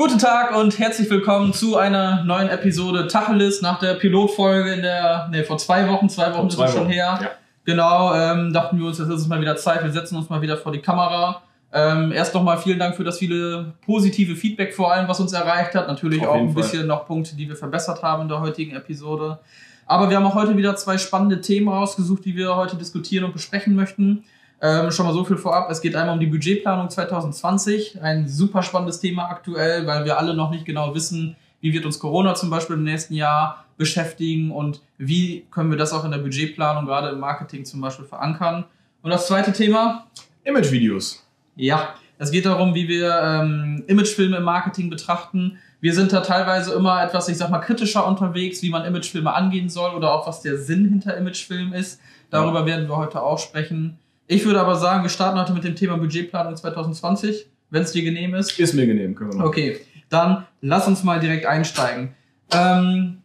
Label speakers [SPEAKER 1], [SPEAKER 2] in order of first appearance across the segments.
[SPEAKER 1] Guten Tag und herzlich willkommen zu einer neuen Episode Tacheles nach der Pilotfolge in der, ne, vor zwei Wochen, zwei Wochen ist es schon her.
[SPEAKER 2] ja.
[SPEAKER 1] Genau, ähm, dachten wir uns, jetzt ist es mal wieder Zeit, wir setzen uns mal wieder vor die Kamera. Ähm, erst nochmal vielen Dank für das viele positive Feedback vor allem, was uns erreicht hat. Natürlich
[SPEAKER 2] Auf
[SPEAKER 1] auch ein
[SPEAKER 2] Fall.
[SPEAKER 1] bisschen noch Punkte, die wir verbessert haben in der heutigen Episode. Aber wir haben auch heute wieder zwei spannende Themen rausgesucht, die wir heute diskutieren und besprechen möchten. Ähm, schon mal so viel vorab. Es geht einmal um die Budgetplanung 2020. Ein super spannendes Thema aktuell, weil wir alle noch nicht genau wissen, wie wird uns Corona zum Beispiel im nächsten Jahr beschäftigen und wie können wir das auch in der Budgetplanung, gerade im Marketing zum Beispiel, verankern. Und das zweite Thema,
[SPEAKER 2] Imagevideos.
[SPEAKER 1] ja, es geht darum, wie wir ähm, Imagefilme im Marketing betrachten. Wir sind da teilweise immer etwas, ich sag mal, kritischer unterwegs, wie man Imagefilme angehen soll oder auch was der Sinn hinter Imagefilmen ist. Darüber werden wir heute auch sprechen. Ich würde aber sagen, wir starten heute mit dem Thema Budgetplanung 2020, wenn es dir genehm ist.
[SPEAKER 2] Ist mir genehm, können wir machen.
[SPEAKER 1] Okay, dann lass uns mal direkt einsteigen. Ähm,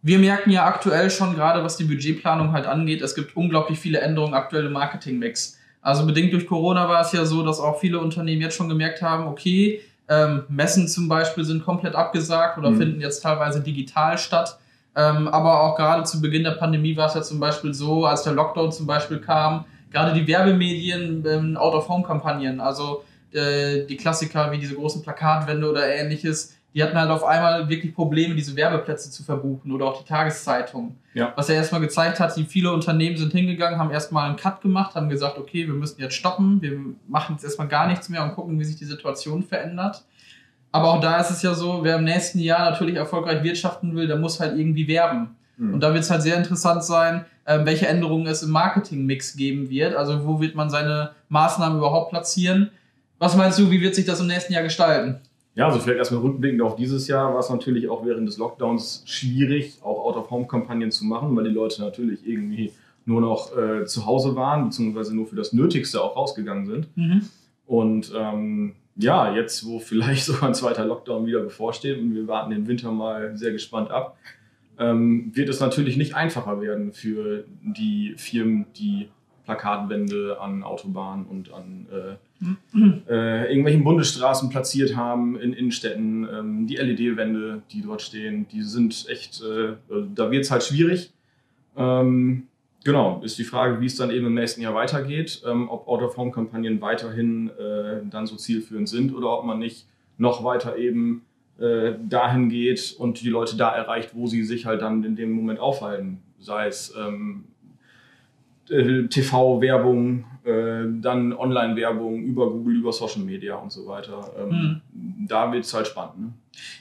[SPEAKER 1] wir merken ja aktuell schon gerade, was die Budgetplanung halt angeht, es gibt unglaublich viele Änderungen aktuell im Marketingmix. Also bedingt durch Corona war es ja so, dass auch viele Unternehmen jetzt schon gemerkt haben, okay, ähm, Messen zum Beispiel sind komplett abgesagt oder
[SPEAKER 2] Mhm.
[SPEAKER 1] finden jetzt teilweise digital statt. Ähm, aber auch gerade zu Beginn der Pandemie war es ja zum Beispiel so, als der Lockdown zum Beispiel kam, gerade die Werbemedien, ähm, Out-of-Home-Kampagnen, also äh, die Klassiker wie diese großen Plakatwände oder ähnliches, die hatten halt auf einmal wirklich Probleme, diese Werbeplätze zu verbuchen oder auch die Tageszeitung.
[SPEAKER 2] Ja.
[SPEAKER 1] Was ja erstmal gezeigt hat, viele Unternehmen sind hingegangen, haben erstmal einen Cut gemacht, haben gesagt, okay, wir müssen jetzt stoppen, wir machen jetzt erstmal gar nichts mehr und gucken, wie sich die Situation verändert. Aber auch da ist es ja so, wer im nächsten Jahr natürlich erfolgreich wirtschaften will, der muss halt irgendwie werben.
[SPEAKER 2] Mhm.
[SPEAKER 1] Und da wird es halt sehr interessant sein, ähm, welche Änderungen es im Marketingmix geben wird. Also wo wird man seine Maßnahmen überhaupt platzieren? Was meinst du, wie wird sich das im nächsten Jahr gestalten?
[SPEAKER 2] Ja, also vielleicht erstmal rückblickend auf dieses Jahr war es natürlich auch während des Lockdowns schwierig, auch Out-of-Home-Kampagnen zu machen, weil die Leute natürlich irgendwie nur noch äh, zu Hause waren, beziehungsweise nur für das Nötigste auch rausgegangen sind. Und ähm, ja, jetzt, wo vielleicht sogar ein zweiter Lockdown wieder bevorsteht und wir warten den Winter mal sehr gespannt ab, wird es natürlich nicht einfacher werden für die Firmen, die Plakatwände an Autobahnen und an äh, äh, irgendwelchen Bundesstraßen platziert haben, in Innenstädten. Ähm, die LED-Wände, die dort stehen, die sind echt, äh, da wird es halt schwierig. Ähm, genau, ist die Frage, wie es dann eben im nächsten Jahr weitergeht, ähm, ob Out-of-Home-Kampagnen weiterhin äh, dann so zielführend sind oder ob man nicht noch weiter eben äh, dahin geht und die Leute da erreicht, wo sie sich halt dann in dem Moment aufhalten. Sei es ähm, äh, TV-Werbung, äh, dann Online-Werbung über Google, über Social Media und so weiter. Ähm, Da wird es halt spannend. Ne?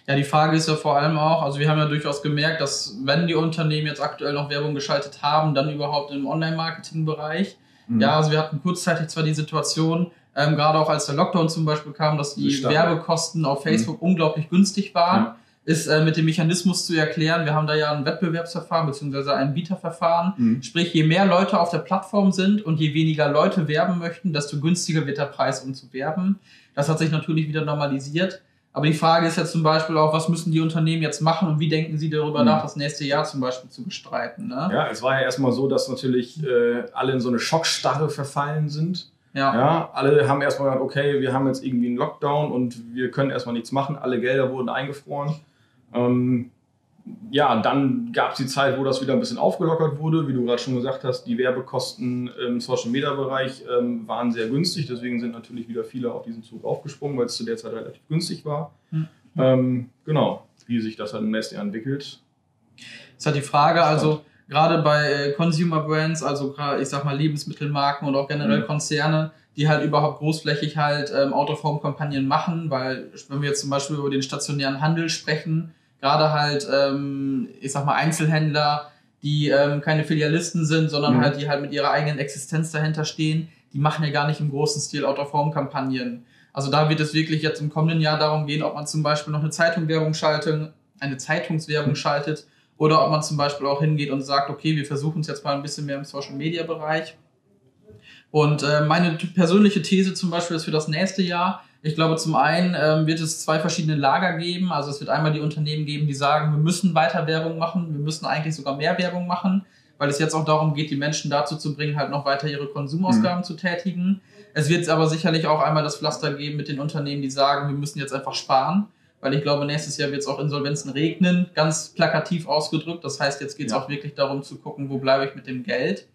[SPEAKER 1] Ja, die Frage ist ja vor allem auch, also wir haben ja durchaus gemerkt, dass wenn die Unternehmen jetzt aktuell noch Werbung geschaltet haben, dann überhaupt im Online-Marketing-Bereich.
[SPEAKER 2] Mhm.
[SPEAKER 1] Ja, also wir hatten kurzzeitig zwar die Situation, ähm, gerade auch als der Lockdown zum Beispiel kam, dass die
[SPEAKER 2] Stark.
[SPEAKER 1] Werbekosten auf Facebook unglaublich günstig waren.
[SPEAKER 2] Ja.
[SPEAKER 1] Ist äh, mit dem Mechanismus zu erklären. Wir haben da ja ein Wettbewerbsverfahren beziehungsweise ein Bieterverfahren.
[SPEAKER 2] Mhm.
[SPEAKER 1] Sprich, je mehr Leute auf der Plattform sind und je weniger Leute werben möchten, desto günstiger wird der Preis, um zu werben. Das hat sich natürlich wieder normalisiert. Aber die Frage ist jetzt zum Beispiel auch, was müssen die Unternehmen jetzt machen und wie denken sie darüber
[SPEAKER 2] Mhm.
[SPEAKER 1] nach, das nächste Jahr zum Beispiel zu bestreiten? Ne?
[SPEAKER 2] Ja, es war ja erstmal so, dass natürlich äh, alle in so eine Schockstarre verfallen sind.
[SPEAKER 1] Ja.
[SPEAKER 2] Ja, alle haben erstmal gesagt, okay, wir haben jetzt irgendwie einen Lockdown und wir können erstmal nichts machen. Alle Gelder wurden eingefroren. Ähm, ja, dann gab es die Zeit, wo das wieder ein bisschen aufgelockert wurde. Wie du gerade schon gesagt hast, die Werbekosten im Social Media Bereich ähm, waren sehr günstig. Deswegen sind natürlich wieder viele auf diesen Zug aufgesprungen, weil es zu der Zeit relativ günstig war.
[SPEAKER 1] Mhm.
[SPEAKER 2] Ähm, genau, wie sich das dann im nächsten Jahr entwickelt.
[SPEAKER 1] ist halt die Frage, also gerade bei äh, Consumer Brands, also gerade, ich sag mal Lebensmittelmarken und auch generell
[SPEAKER 2] Mhm.
[SPEAKER 1] Konzerne, die halt überhaupt großflächig halt ähm, Out-of-Home-Kampagnen machen, weil wenn wir jetzt zum Beispiel über den stationären Handel sprechen, gerade halt, ähm, ich sag mal Einzelhändler, die ähm, keine Filialisten sind, sondern
[SPEAKER 2] Mhm.
[SPEAKER 1] halt die halt mit ihrer eigenen Existenz dahinter stehen, die machen ja gar nicht im großen Stil Out-of-Home-Kampagnen. Also da wird es wirklich jetzt im kommenden Jahr darum gehen, ob man zum Beispiel noch eine Zeitungswerbung schalten, eine Zeitungswerbung schaltet oder ob man zum Beispiel auch hingeht und sagt, okay, wir versuchen es jetzt mal ein bisschen mehr im Social-Media-Bereich. Und äh, meine persönliche These zum Beispiel ist für das nächste Jahr, ich glaube, zum einen ähm, wird es zwei verschiedene Lager geben. Also es wird einmal die Unternehmen geben, die sagen, wir müssen weiter Werbung machen, wir müssen eigentlich sogar mehr Werbung machen, weil es jetzt auch darum geht, die Menschen dazu zu bringen, halt noch weiter ihre Konsumausgaben zu tätigen. Es wird aber sicherlich auch einmal das Pflaster geben mit den Unternehmen, die sagen, wir müssen jetzt einfach sparen. Weil ich glaube, nächstes Jahr wird es auch Insolvenzen regnen, ganz plakativ ausgedrückt. Das heißt, jetzt geht es
[SPEAKER 2] Ja.
[SPEAKER 1] auch wirklich darum zu gucken, wo bleibe ich mit dem Geld.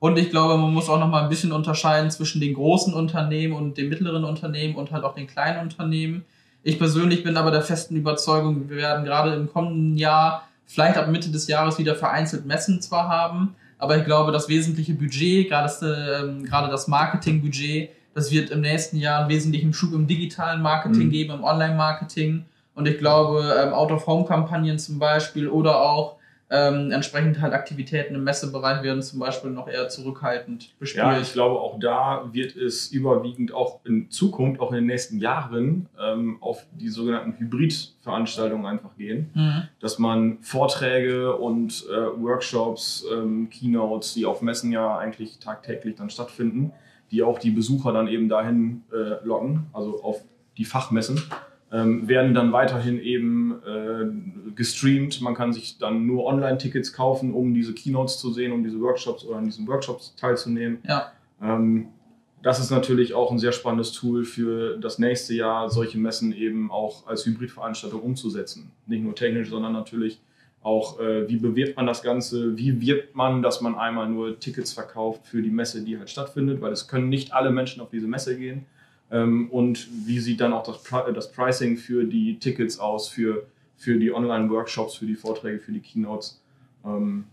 [SPEAKER 1] Und ich glaube, man muss auch noch mal ein bisschen unterscheiden zwischen den großen Unternehmen und den mittleren Unternehmen und halt auch den kleinen Unternehmen. Ich persönlich bin aber der festen Überzeugung, wir werden gerade im kommenden Jahr, vielleicht ab Mitte des Jahres wieder vereinzelt Messen zwar haben, aber ich glaube, das wesentliche Budget, gerade das, ähm, gerade das Marketingbudget, das wird im nächsten Jahr einen wesentlichen Schub im digitalen Marketing
[SPEAKER 2] Mhm.
[SPEAKER 1] geben, im Online-Marketing. Und ich glaube, ähm, Out-of-Home-Kampagnen zum Beispiel oder auch ähm, entsprechend halt Aktivitäten im Messebereich werden zum Beispiel noch eher zurückhaltend bespielt.
[SPEAKER 2] Ja, ich glaube, auch da wird es überwiegend auch in Zukunft, auch in den nächsten Jahren, ähm, auf die sogenannten Hybrid-Veranstaltungen einfach gehen.
[SPEAKER 1] Mhm.
[SPEAKER 2] Dass man Vorträge und äh, Workshops, ähm, Keynotes, die auf Messen ja eigentlich tagtäglich dann stattfinden, die auch die Besucher dann eben dahin äh, locken, also auf die Fachmessen, ähm, werden dann weiterhin eben äh, gestreamt. Man kann sich dann nur Online-Tickets kaufen, um diese Keynotes zu sehen, um diese Workshops oder an diesen Workshops teilzunehmen.
[SPEAKER 1] Ja.
[SPEAKER 2] Ähm, das ist natürlich auch ein sehr spannendes Tool für das nächste Jahr, solche Messen eben auch als Hybridveranstaltung umzusetzen. Nicht nur technisch, sondern natürlich auch, äh, wie bewirbt man das Ganze, wie wirbt man, dass man einmal nur Tickets verkauft für die Messe, die halt stattfindet, weil es können nicht alle Menschen auf diese Messe gehen. Ähm, und wie sieht dann auch das, Pri das Pricing für die Tickets aus, für, für die Online-Workshops, für die Vorträge, für die Keynotes. Ähm,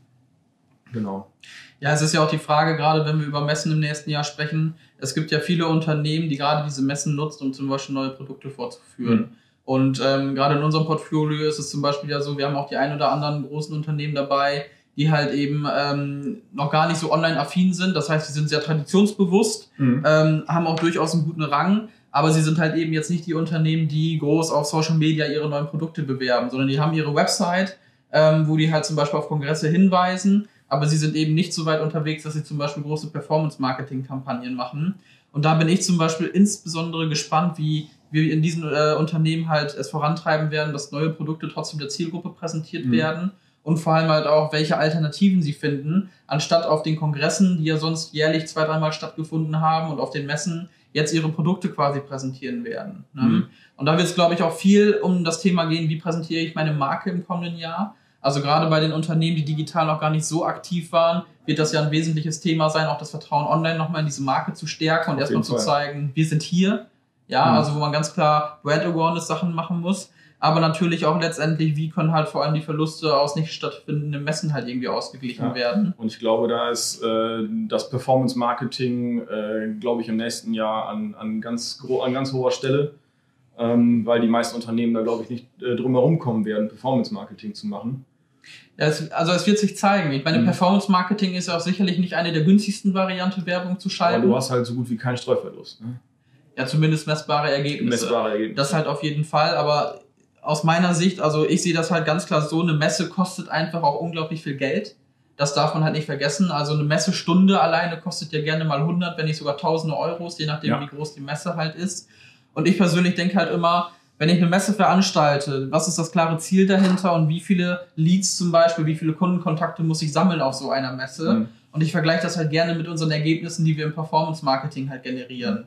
[SPEAKER 2] genau.
[SPEAKER 1] Ja, es ist ja auch die Frage, gerade wenn wir über Messen im nächsten Jahr sprechen, es gibt ja viele Unternehmen, die gerade diese Messen nutzen, um zum Beispiel neue Produkte vorzuführen.
[SPEAKER 2] Mhm.
[SPEAKER 1] Und ähm, gerade in unserem Portfolio ist es zum Beispiel ja so, wir haben auch die ein oder anderen großen Unternehmen dabei, die halt eben ähm, noch gar nicht so online-affin sind. Das heißt, sie sind sehr traditionsbewusst,
[SPEAKER 2] Mhm.
[SPEAKER 1] ähm, haben auch durchaus einen guten Rang, aber sie sind halt eben jetzt nicht die Unternehmen, die groß auf Social Media ihre neuen Produkte bewerben, sondern die haben ihre Website, ähm, wo die halt zum Beispiel auf Kongresse hinweisen, aber sie sind eben nicht so weit unterwegs, dass sie zum Beispiel große Performance-Marketing-Kampagnen machen. Und da bin ich zum Beispiel insbesondere gespannt, wie wir in diesen äh, Unternehmen halt es vorantreiben werden, dass neue Produkte trotzdem der Zielgruppe präsentiert
[SPEAKER 2] Mhm.
[SPEAKER 1] werden und vor allem halt auch, welche Alternativen sie finden, anstatt auf den Kongressen, die ja sonst jährlich zwei, dreimal stattgefunden haben und auf den Messen jetzt ihre Produkte quasi präsentieren werden. Ne?
[SPEAKER 2] Mhm.
[SPEAKER 1] Und da wird es, glaube ich, auch viel um das Thema gehen, wie präsentiere ich meine Marke im kommenden Jahr. Also gerade bei den Unternehmen, die digital noch gar nicht so aktiv waren, wird das ja ein wesentliches Thema sein, auch das Vertrauen online nochmal in diese Marke zu stärken und erstmal zu zeigen, wir sind hier. Ja,
[SPEAKER 2] Mhm.
[SPEAKER 1] also wo man ganz klar Brand Awareness Sachen machen muss. Aber natürlich auch letztendlich, wie können halt vor allem die Verluste aus nicht stattfindenden Messen halt irgendwie ausgeglichen
[SPEAKER 2] Ja.
[SPEAKER 1] werden.
[SPEAKER 2] Und ich glaube, da ist äh, das Performance-Marketing, äh, glaube ich, im nächsten Jahr an, an, ganz, an ganz hoher Stelle, ähm, weil die meisten Unternehmen da, glaube ich, nicht äh, drum herum kommen werden, Performance-Marketing zu machen.
[SPEAKER 1] Ja, es, also es wird sich zeigen. Ich meine,
[SPEAKER 2] Mhm.
[SPEAKER 1] Performance Marketing ist auch sicherlich nicht eine der günstigsten Varianten, Werbung zu
[SPEAKER 2] Aber
[SPEAKER 1] schalten.
[SPEAKER 2] du hast halt so gut wie keinen Streuverlust. Ne?
[SPEAKER 1] Ja, zumindest messbare Ergebnisse.
[SPEAKER 2] Messbare Ergebnisse.
[SPEAKER 1] Das halt auf jeden Fall, aber aus meiner Sicht, also ich sehe das halt ganz klar so, eine Messe kostet einfach auch unglaublich viel Geld. Das darf man halt nicht vergessen. Also eine Messestunde alleine kostet ja gerne mal 100, wenn nicht sogar tausende Euros, je nachdem,
[SPEAKER 2] Ja.
[SPEAKER 1] wie groß die Messe halt ist. Und ich persönlich denke halt immer, wenn ich eine Messe veranstalte, was ist das klare Ziel dahinter und wie viele Leads zum Beispiel, wie viele Kundenkontakte muss ich sammeln auf so einer Messe?
[SPEAKER 2] Mhm.
[SPEAKER 1] Und ich vergleiche das halt gerne mit unseren Ergebnissen, die wir im Performance-Marketing halt generieren.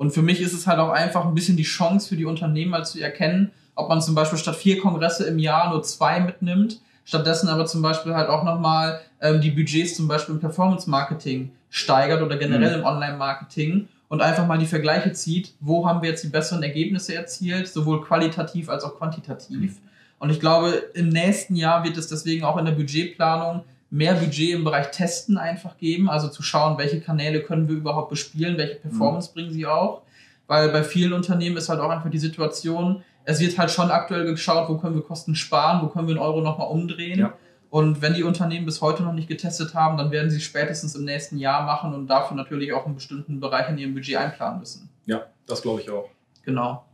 [SPEAKER 1] Und für mich ist es halt auch einfach ein bisschen die Chance für die Unternehmen mal zu erkennen, ob man zum Beispiel statt vier Kongresse im Jahr nur zwei mitnimmt, stattdessen aber zum Beispiel halt auch nochmal ähm, die Budgets zum Beispiel im Performance-Marketing steigert oder generell
[SPEAKER 2] Mhm.
[SPEAKER 1] im Online-Marketing und einfach mal die Vergleiche zieht, wo haben wir jetzt die besseren Ergebnisse erzielt, sowohl qualitativ als auch quantitativ. Und ich glaube, im nächsten Jahr wird es deswegen auch in der Budgetplanung mehr Budget im Bereich Testen einfach geben, also zu schauen, welche Kanäle können wir überhaupt bespielen, welche Performance bringen sie auch. Weil bei vielen Unternehmen ist halt auch einfach die Situation, es wird halt schon aktuell geschaut, wo können wir Kosten sparen, wo können wir einen Euro nochmal umdrehen.
[SPEAKER 2] Ja.
[SPEAKER 1] Und wenn die Unternehmen bis heute noch nicht getestet haben, dann werden sie es spätestens im nächsten Jahr machen und dafür natürlich auch einen bestimmten Bereich in ihrem Budget einplanen müssen.
[SPEAKER 2] Ja, das glaube ich auch.
[SPEAKER 1] Genau.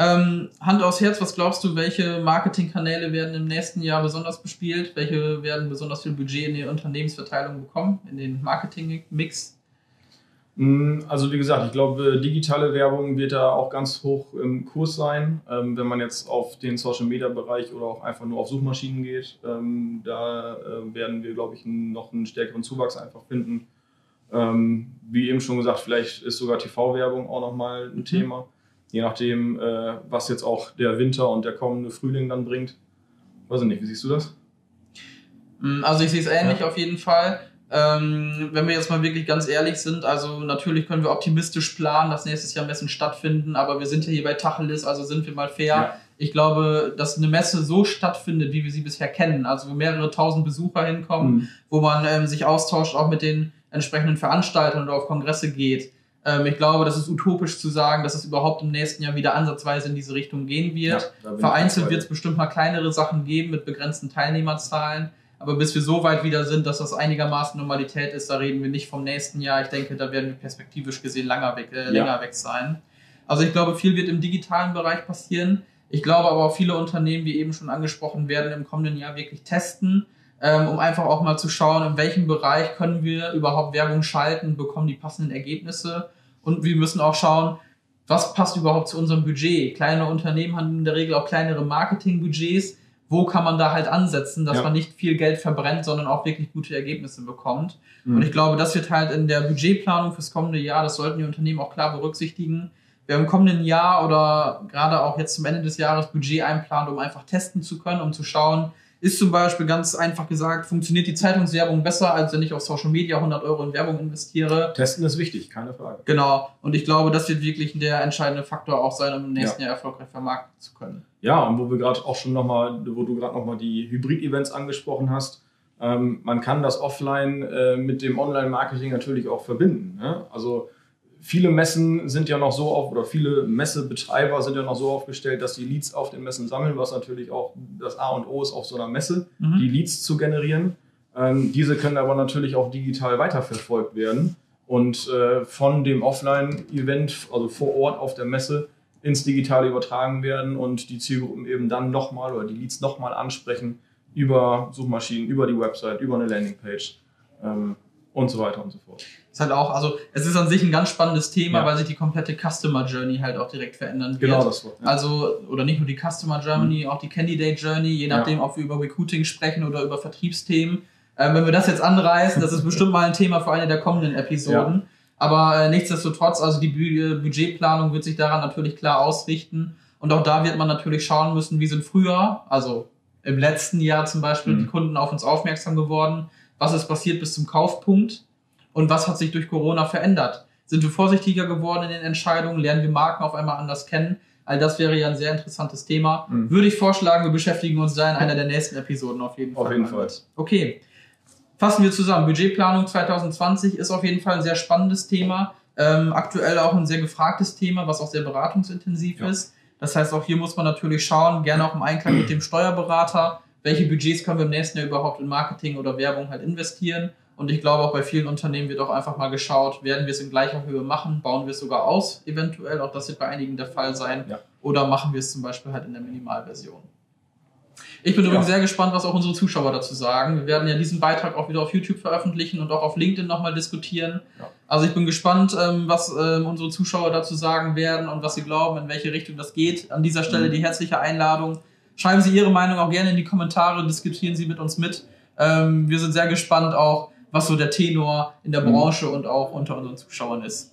[SPEAKER 1] Ähm, Hand aufs Herz, was glaubst du, welche Marketingkanäle werden im nächsten Jahr besonders bespielt? Welche werden besonders viel Budget in die Unternehmensverteilung bekommen, in den Marketing-Mix?
[SPEAKER 2] Mm, Also wie gesagt, ich glaube, digitale Werbung wird da auch ganz hoch im Kurs sein. Ähm, wenn man jetzt auf den Social-Media-Bereich oder auch einfach nur auf Suchmaschinen geht, ähm, da äh, werden wir, glaube ich, noch einen stärkeren Zuwachs einfach finden. Ähm, wie eben schon gesagt, vielleicht ist sogar TV-Werbung auch nochmal ein
[SPEAKER 1] Mhm.
[SPEAKER 2] Thema. Je nachdem, äh, was jetzt auch der Winter und der kommende Frühling dann bringt. Weiß ich nicht, wie siehst du das?
[SPEAKER 1] Mm, also ich sehe es ähnlich ja. auf jeden Fall. Ähm, wenn wir jetzt mal wirklich ganz ehrlich sind, also natürlich können wir optimistisch planen, dass nächstes Jahr Messen stattfinden, aber wir sind ja hier bei Tacheles, also sind wir mal fair. Ja. Ich glaube, dass eine Messe so stattfindet, wie wir sie bisher kennen, also wo mehrere tausend Besucher hinkommen, mhm. wo man ähm, sich austauscht, auch mit den entsprechenden Veranstaltern oder auf Kongresse geht. Ähm, ich glaube, das ist utopisch zu sagen, dass es überhaupt im nächsten Jahr wieder ansatzweise in diese Richtung gehen wird. Ja, Vereinzelt wird es bestimmt mal kleinere Sachen geben mit begrenzten Teilnehmerzahlen. Aber bis wir so weit wieder sind, dass das einigermaßen Normalität ist, da reden wir nicht vom nächsten Jahr. Ich denke, da werden wir perspektivisch gesehen länger weg, äh, länger ja. weg sein. Also ich glaube, viel wird im digitalen Bereich passieren. Ich glaube aber auch viele Unternehmen, wie eben schon angesprochen werden, im kommenden Jahr wirklich testen, ähm, um einfach auch mal zu schauen, in welchem Bereich können wir überhaupt Werbung schalten, bekommen die passenden Ergebnisse. Und wir müssen auch schauen, was passt überhaupt zu unserem Budget. Kleine Unternehmen haben in der Regel auch kleinere Marketingbudgets wo kann man da halt ansetzen, dass ja. man nicht viel Geld verbrennt, sondern auch wirklich gute Ergebnisse bekommt. Mhm. Und ich glaube, das wird halt in der Budgetplanung fürs kommende Jahr, das sollten die Unternehmen auch klar berücksichtigen. Wer im kommenden Jahr oder gerade auch jetzt zum Ende des Jahres Budget einplant, um einfach testen zu können, um zu schauen, ist zum Beispiel ganz einfach gesagt, funktioniert die Zeitungswerbung besser, als wenn ich auf Social Media 100 Euro in Werbung investiere.
[SPEAKER 2] Testen ist wichtig, keine Frage.
[SPEAKER 1] Genau. Und ich glaube, das wird wirklich der entscheidende Faktor auch sein, um im nächsten ja. Jahr erfolgreich vermarkten zu können.
[SPEAKER 2] Ja, und wo wir gerade auch schon nochmal, wo du gerade nochmal die Hybrid-Events angesprochen hast, ähm, man kann das offline äh, mit dem Online-Marketing natürlich auch verbinden. Ne? Also viele Messen sind ja noch so auf, oder viele Messebetreiber sind ja noch so aufgestellt, dass die Leads auf den Messen sammeln, was natürlich auch das A und O ist auf so einer Messe, mhm. die Leads zu generieren. Ähm, diese können aber natürlich auch digital weiterverfolgt werden und äh, von dem Offline-Event, also vor Ort auf der Messe, ins Digitale übertragen werden und die Zielgruppen eben dann nochmal oder die Leads nochmal ansprechen über Suchmaschinen, über die Website, über eine Landingpage. Ähm, und so weiter und so fort.
[SPEAKER 1] Ist halt auch, also es ist an sich ein ganz spannendes Thema, ja. weil sich die komplette Customer Journey halt auch direkt verändern wird.
[SPEAKER 2] Genau das Wort.
[SPEAKER 1] Ja. Also, oder nicht nur die Customer Journey, mhm. auch die Candidate Journey, je nachdem, ja. ob wir über Recruiting sprechen oder über Vertriebsthemen. Ähm, wenn wir das jetzt anreißen, das ist bestimmt mal ein Thema für eine der kommenden Episoden. Aber äh, nichtsdestotrotz, also die Bu Budgetplanung wird sich daran natürlich klar ausrichten. Und auch da wird man natürlich schauen müssen, wie sind früher, also im letzten Jahr zum Beispiel, mhm. die Kunden auf uns aufmerksam geworden was ist passiert bis zum Kaufpunkt und was hat sich durch Corona verändert. Sind wir vorsichtiger geworden in den Entscheidungen? Lernen wir Marken auf einmal anders kennen? All das wäre ja ein sehr interessantes Thema. Mhm. Würde ich vorschlagen, wir beschäftigen uns da in einer der nächsten Episoden auf jeden
[SPEAKER 2] Fall. Auf jeden Fall.
[SPEAKER 1] Okay. Fassen wir zusammen. Budgetplanung 2020 ist auf jeden Fall ein sehr spannendes Thema. Ähm, aktuell auch ein sehr gefragtes Thema, was auch sehr beratungsintensiv ja. ist. Das heißt, auch hier muss man natürlich schauen, gerne auch im Einklang mit dem Steuerberater, welche Budgets können wir im nächsten Jahr überhaupt in Marketing oder Werbung halt investieren. Und ich glaube, auch bei vielen Unternehmen wird auch einfach mal geschaut, werden wir es in gleicher Höhe machen, bauen wir es sogar aus, eventuell, auch das wird bei einigen der Fall sein, ja. oder machen wir es zum Beispiel halt in der Minimalversion. Ich bin ja. übrigens sehr gespannt, was auch unsere Zuschauer dazu sagen. Wir werden ja diesen Beitrag auch wieder auf YouTube veröffentlichen und auch auf LinkedIn nochmal diskutieren. Ja. Also ich bin gespannt, ähm, was ähm, unsere Zuschauer dazu sagen werden und was sie glauben, in welche Richtung das geht. An dieser Stelle mhm. die herzliche Einladung, Schreiben Sie Ihre Meinung auch gerne in die Kommentare, diskutieren Sie mit uns mit. Ähm, wir sind sehr gespannt auch, was so der Tenor in der mhm. Branche und auch unter unseren Zuschauern ist.